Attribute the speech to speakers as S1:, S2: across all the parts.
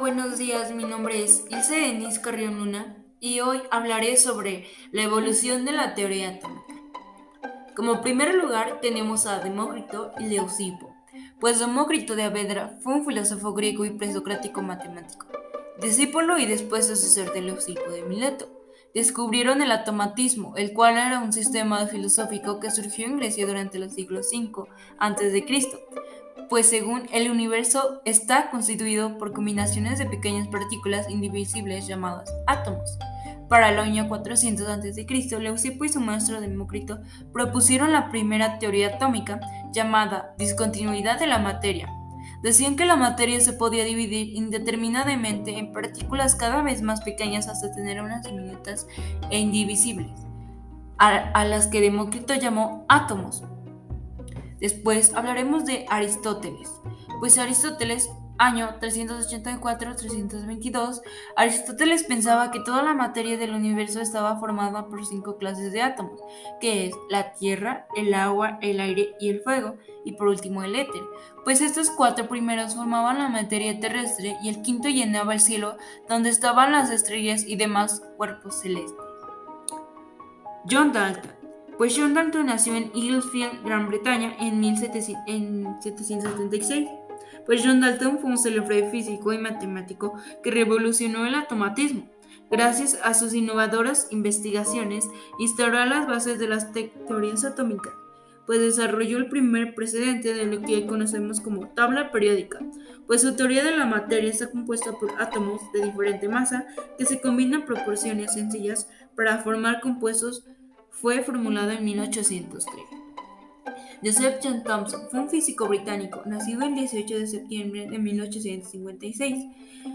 S1: Buenos días. Mi nombre es Ilse Denis Carrión Luna y hoy hablaré sobre la evolución de la teoría atómica. Como primer lugar tenemos a Demócrito y Leucipo, pues Demócrito de Avedra fue un filósofo griego y presocrático matemático, discípulo y después sucesor de Leucipo de Mileto. Descubrieron el atomatismo, el cual era un sistema filosófico que surgió en Grecia durante los siglos V a.C., pues según el universo está constituido por combinaciones de pequeñas partículas indivisibles llamadas átomos. Para el año 400 a.C., Leucipo y su maestro Demócrito propusieron la primera teoría atómica llamada discontinuidad de la materia. Decían que la materia se podía dividir indeterminadamente en partículas cada vez más pequeñas hasta tener unas diminutas e indivisibles, a, a las que Demócrito llamó átomos. Después hablaremos de Aristóteles, pues Aristóteles, año 384-322, Aristóteles pensaba que toda la materia del universo estaba formada por cinco clases de átomos, que es la tierra, el agua, el aire y el fuego, y por último el éter, pues estos cuatro primeros formaban la materia terrestre y el quinto llenaba el cielo donde estaban las estrellas y demás cuerpos celestes. John Dalton pues John Dalton nació en Eaglefield, Gran Bretaña, en, 1776. Pues John Dalton fue un célebre físico y matemático que revolucionó el automatismo. Gracias a sus innovadoras investigaciones, instauró las bases de las teorías atómicas, pues desarrolló el primer precedente de lo que hoy conocemos como tabla periódica, pues su teoría de la materia está compuesta por átomos de diferente masa que se combinan proporciones sencillas para formar compuestos fue formulado en 1803. Joseph John Thomson fue un físico británico, nacido el 18 de septiembre de 1856.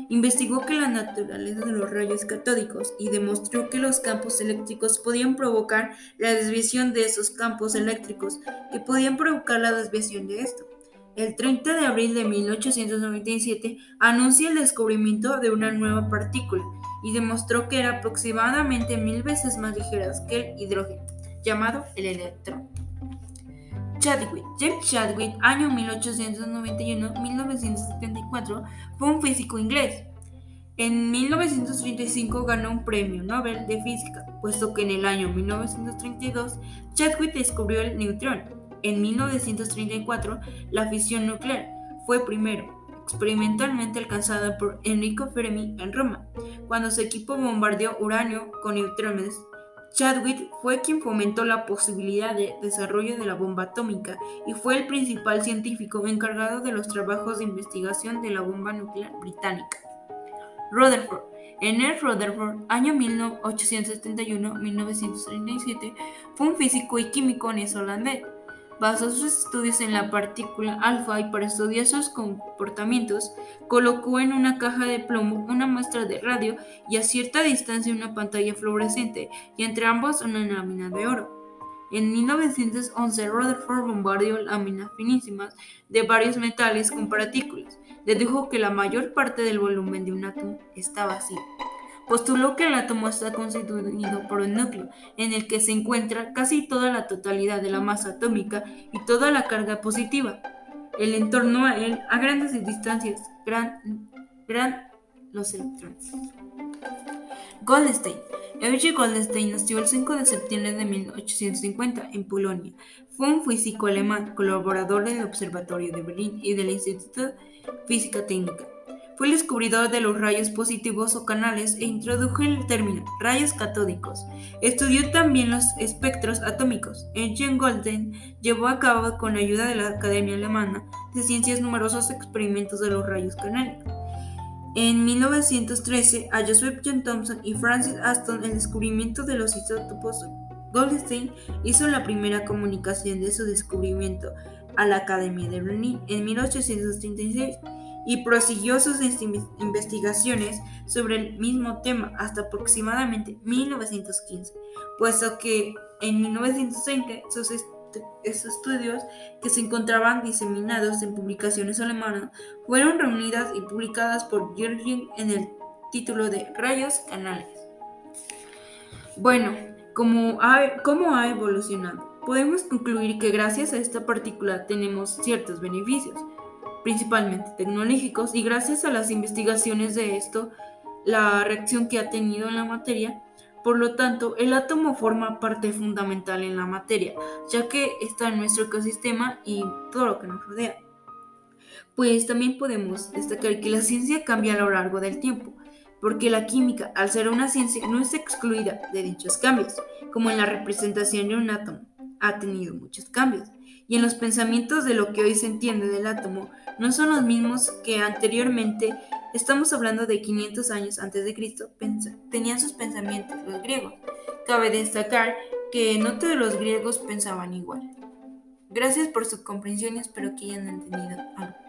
S1: Investigó que la naturaleza de los rayos catódicos y demostró que los campos eléctricos podían provocar la desviación de esos campos eléctricos, que podían provocar la desviación de esto. El 30 de abril de 1897 anuncia el descubrimiento de una nueva partícula, y demostró que era aproximadamente mil veces más ligera que el hidrógeno, llamado el electrón. Chadwick. James Chadwick, año 1891-1974, fue un físico inglés. En 1935 ganó un premio Nobel de Física, puesto que en el año 1932 Chadwick descubrió el neutrón. En 1934 la fisión nuclear fue primero experimentalmente alcanzada por Enrico Fermi en Roma, cuando su equipo bombardeó uranio con neutrones. Chadwick fue quien fomentó la posibilidad de desarrollo de la bomba atómica y fue el principal científico encargado de los trabajos de investigación de la bomba nuclear británica. Rutherford. N. Rutherford, año 1871-1937, fue un físico y químico neozelandés basó sus estudios en la partícula alfa y para estudiar sus comportamientos colocó en una caja de plomo una muestra de radio y a cierta distancia una pantalla fluorescente y entre ambos una lámina de oro. En 1911 Rutherford bombardeó láminas finísimas de varios metales con partículas. Dedujo que la mayor parte del volumen de un átomo está vacío postuló que el átomo está constituido por un núcleo, en el que se encuentra casi toda la totalidad de la masa atómica y toda la carga positiva. El entorno a él, a grandes distancias, gran, gran los electrones. Goldstein. Erich Goldstein nació el 5 de septiembre de 1850 en Polonia. Fue un físico alemán, colaborador del Observatorio de Berlín y del Instituto Física Técnica. Fue el descubridor de los rayos positivos o canales e introdujo el término rayos catódicos. Estudió también los espectros atómicos. Eugen Golden llevó a cabo con ayuda de la Academia Alemana de Ciencias numerosos experimentos de los rayos canales. En 1913, a Joseph John Thomson y Francis Aston el descubrimiento de los isótopos, Goldstein hizo la primera comunicación de su descubrimiento a la Academia de Berlín en 1836 y prosiguió sus investigaciones sobre el mismo tema hasta aproximadamente 1915, puesto que en 1920 sus estudios que se encontraban diseminados en publicaciones alemanas fueron reunidas y publicadas por Jürgen en el título de Rayos Canales. Bueno, ¿cómo ha evolucionado? Podemos concluir que gracias a esta partícula tenemos ciertos beneficios, principalmente tecnológicos, y gracias a las investigaciones de esto, la reacción que ha tenido en la materia, por lo tanto, el átomo forma parte fundamental en la materia, ya que está en nuestro ecosistema y todo lo que nos rodea. Pues también podemos destacar que la ciencia cambia a lo largo del tiempo, porque la química, al ser una ciencia, no es excluida de dichos cambios, como en la representación de un átomo, ha tenido muchos cambios, y en los pensamientos de lo que hoy se entiende del átomo no son los mismos que anteriormente, estamos hablando de 500 años antes de Cristo, tenían sus pensamientos los griegos. Cabe destacar que no todos los griegos pensaban igual. Gracias por su comprensión y espero que hayan entendido algo.